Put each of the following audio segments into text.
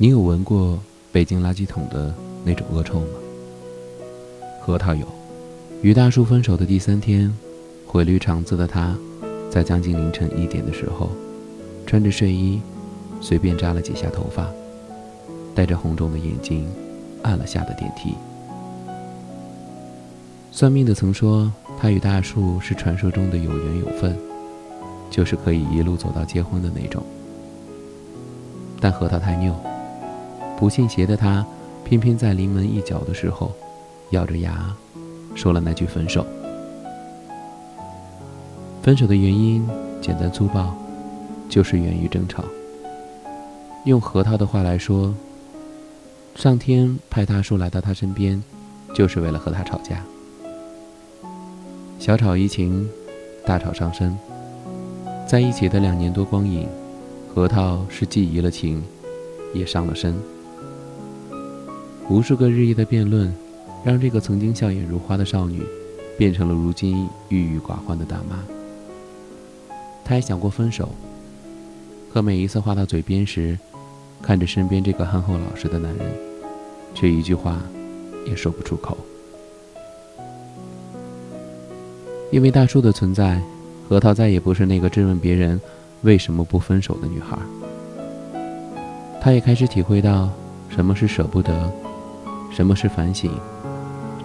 你有闻过北京垃圾桶的那种恶臭吗？核桃有。与大叔分手的第三天，毁绿肠子的他，在将近凌晨一点的时候，穿着睡衣，随便扎了几下头发，带着红肿的眼睛，按了下的电梯。算命的曾说，他与大树是传说中的有缘有份，就是可以一路走到结婚的那种。但核桃太拗，不信邪的他，偏偏在临门一脚的时候，咬着牙，说了那句分手。分手的原因简单粗暴，就是源于争吵。用核桃的话来说，上天派大树来到他身边，就是为了和他吵架。小吵怡情，大吵伤身。在一起的两年多光阴，核桃是既移了情，也伤了身。无数个日夜的辩论，让这个曾经笑颜如花的少女，变成了如今郁郁寡欢的大妈。她也想过分手，可每一次话到嘴边时，看着身边这个憨厚老实的男人，却一句话也说不出口。因为大叔的存在，核桃再也不是那个质问别人为什么不分手的女孩。她也开始体会到什么是舍不得，什么是反省，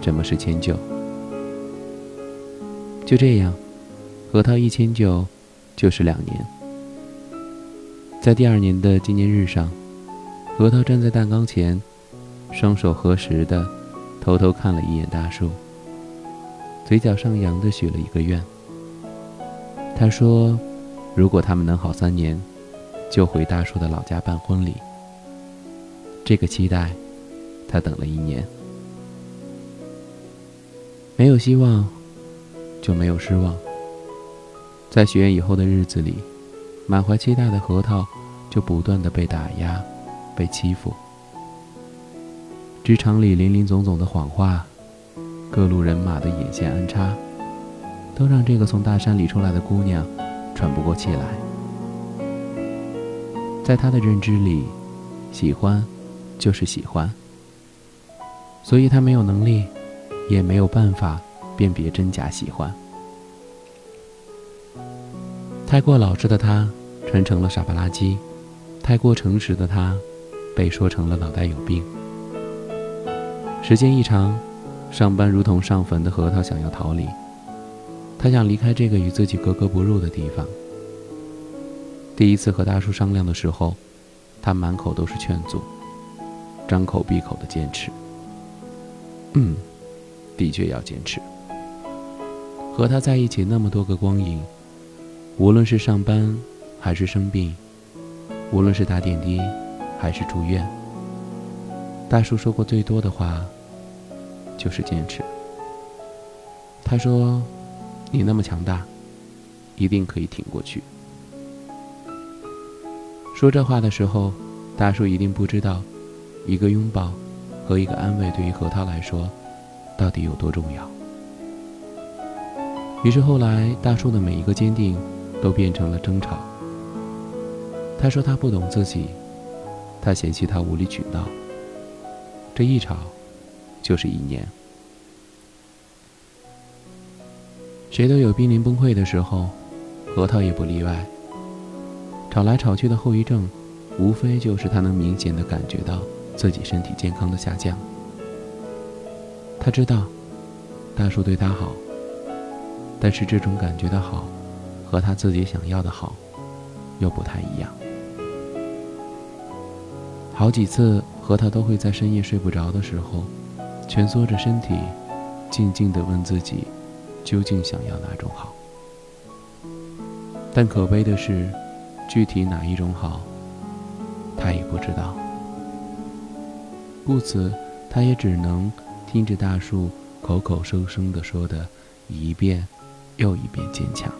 什么是迁就。就这样，核桃一迁就就是两年。在第二年的纪念日上，核桃站在蛋糕前，双手合十的偷偷看了一眼大树。嘴角上扬的许了一个愿。他说：“如果他们能好三年，就回大叔的老家办婚礼。”这个期待，他等了一年。没有希望，就没有失望。在许愿以后的日子里，满怀期待的核桃就不断的被打压、被欺负。职场里林林总总的谎话。各路人马的眼线安插，都让这个从大山里出来的姑娘喘不过气来。在他的认知里，喜欢就是喜欢，所以他没有能力，也没有办法辨别真假喜欢。太过老实的他，传成了傻不拉几；太过诚实的他，被说成了脑袋有病。时间一长。上班如同上坟的核桃想要逃离，他想离开这个与自己格格不入的地方。第一次和大叔商量的时候，他满口都是劝阻，张口闭口的坚持。嗯，的确要坚持。和他在一起那么多个光阴，无论是上班还是生病，无论是打点滴还是住院，大叔说过最多的话。就是坚持。他说：“你那么强大，一定可以挺过去。”说这话的时候，大叔一定不知道，一个拥抱和一个安慰对于何涛来说，到底有多重要。于是后来，大叔的每一个坚定，都变成了争吵。他说他不懂自己，他嫌弃他无理取闹。这一吵。就是一年，谁都有濒临崩溃的时候，核桃也不例外。吵来吵去的后遗症，无非就是他能明显的感觉到自己身体健康的下降。他知道，大叔对他好，但是这种感觉的好，和他自己想要的好，又不太一样。好几次，核桃都会在深夜睡不着的时候。蜷缩着身体，静静地问自己：究竟想要哪种好？但可悲的是，具体哪一种好，他也不知道。故此，他也只能听着大树口口声声地说的一遍又一遍坚强，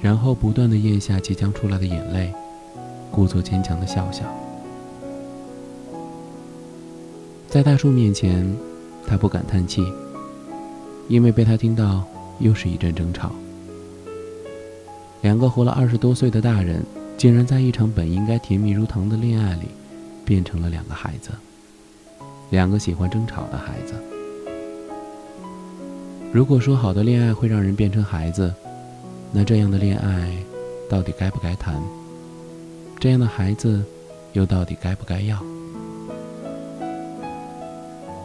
然后不断地咽下即将出来的眼泪，故作坚强地笑笑。在大树面前，他不敢叹气，因为被他听到又是一阵争吵。两个活了二十多岁的大人，竟然在一场本应该甜蜜如糖的恋爱里，变成了两个孩子，两个喜欢争吵的孩子。如果说好的恋爱会让人变成孩子，那这样的恋爱到底该不该谈？这样的孩子又到底该不该要？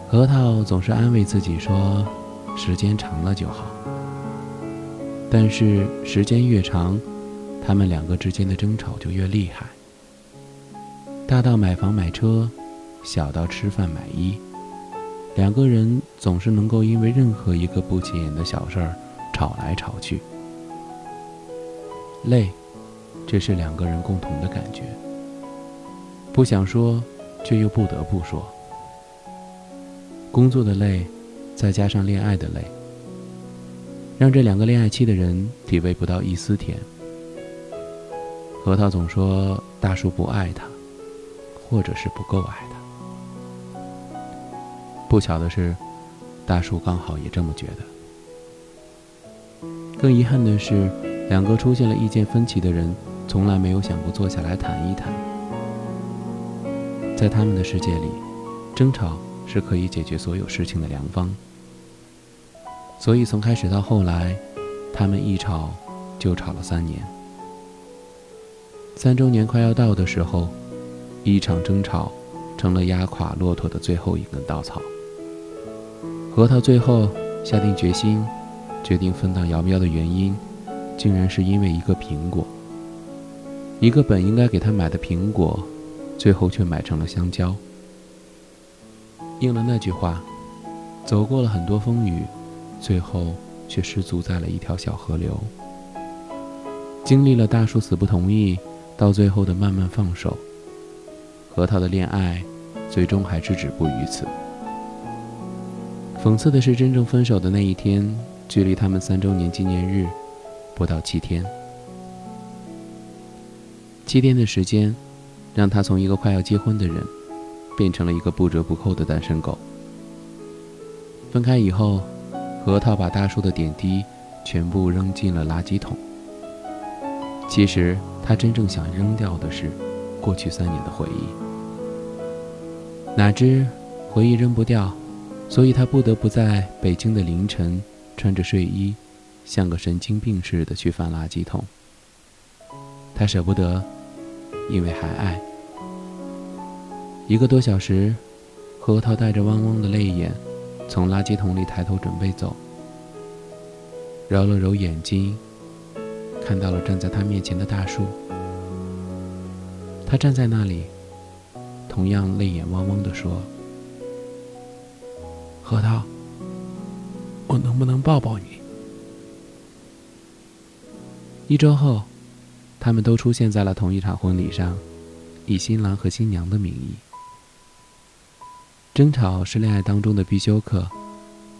核桃总是安慰自己说：“时间长了就好。”但是时间越长，他们两个之间的争吵就越厉害。大到买房买车，小到吃饭买衣，两个人总是能够因为任何一个不起眼的小事儿吵来吵去。累，这是两个人共同的感觉。不想说，却又不得不说。工作的累，再加上恋爱的累。让这两个恋爱期的人体味不到一丝甜。核桃总说大树不爱他，或者是不够爱他。不巧的是，大树刚好也这么觉得。更遗憾的是，两个出现了意见分歧的人，从来没有想过坐下来谈一谈。在他们的世界里，争吵是可以解决所有事情的良方。所以，从开始到后来，他们一吵就吵了三年。三周年快要到的时候，一场争吵成了压垮骆驼的最后一根稻草。核桃最后下定决心，决定分道扬镳的原因，竟然是因为一个苹果。一个本应该给他买的苹果，最后却买成了香蕉。应了那句话，走过了很多风雨。最后却失足在了一条小河流。经历了大树死不同意，到最后的慢慢放手，核桃的恋爱最终还是止步于此。讽刺的是，真正分手的那一天，距离他们三周年纪念日不到七天。七天的时间，让他从一个快要结婚的人，变成了一个不折不扣的单身狗。分开以后。核桃把大树的点滴全部扔进了垃圾桶。其实他真正想扔掉的是过去三年的回忆。哪知回忆扔不掉，所以他不得不在北京的凌晨穿着睡衣，像个神经病似的去翻垃圾桶。他舍不得，因为还爱。一个多小时，核桃带着汪汪的泪眼。从垃圾桶里抬头准备走，揉了揉眼睛，看到了站在他面前的大树。他站在那里，同样泪眼汪汪地说：“核桃，我能不能抱抱你？”一周后，他们都出现在了同一场婚礼上，以新郎和新娘的名义。争吵是恋爱当中的必修课。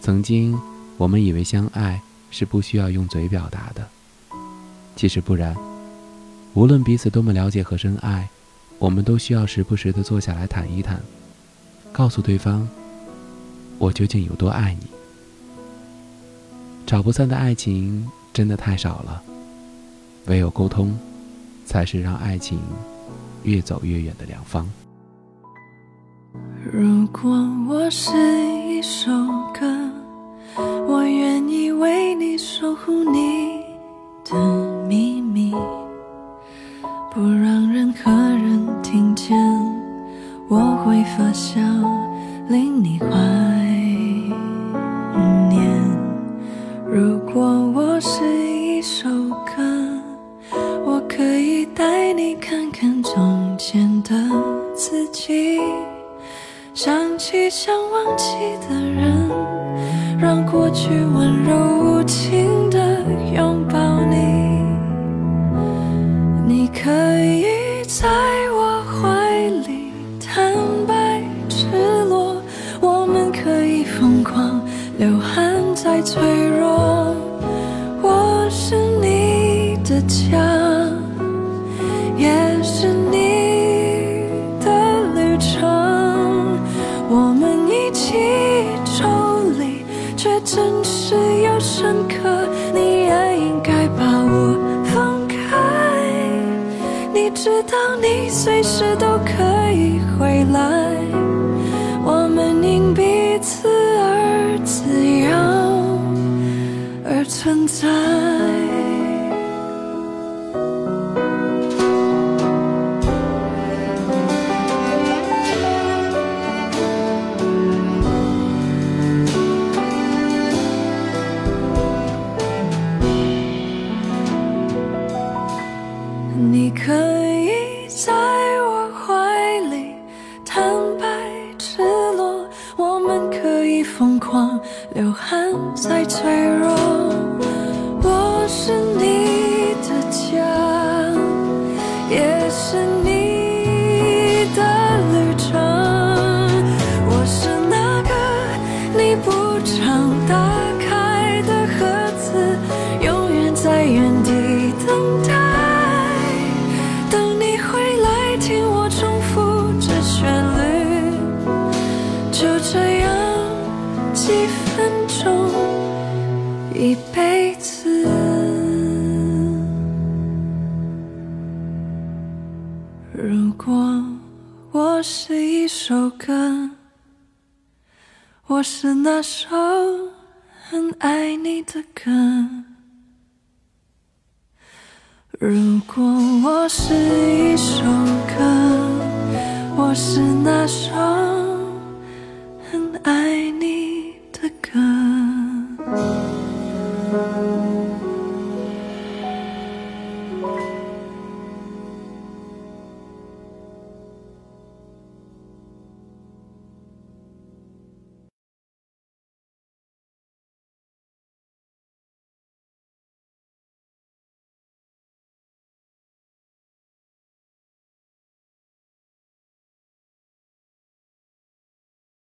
曾经，我们以为相爱是不需要用嘴表达的，其实不然。无论彼此多么了解和深爱，我们都需要时不时的坐下来谈一谈，告诉对方，我究竟有多爱你。找不散的爱情真的太少了，唯有沟通，才是让爱情越走越远的良方。如果我是一首歌，我愿意为你守护你的秘密，不让人听见。我会发笑，令你怀念。如果我是一首歌，我可以带你看看从前的自己。想起想忘记的人，让过去温柔无情而存在。你可以在我怀里坦白赤裸，我们可以疯狂流汗再脆弱。家，我是那首很爱你的歌。如果我是一首歌，我是那首很爱你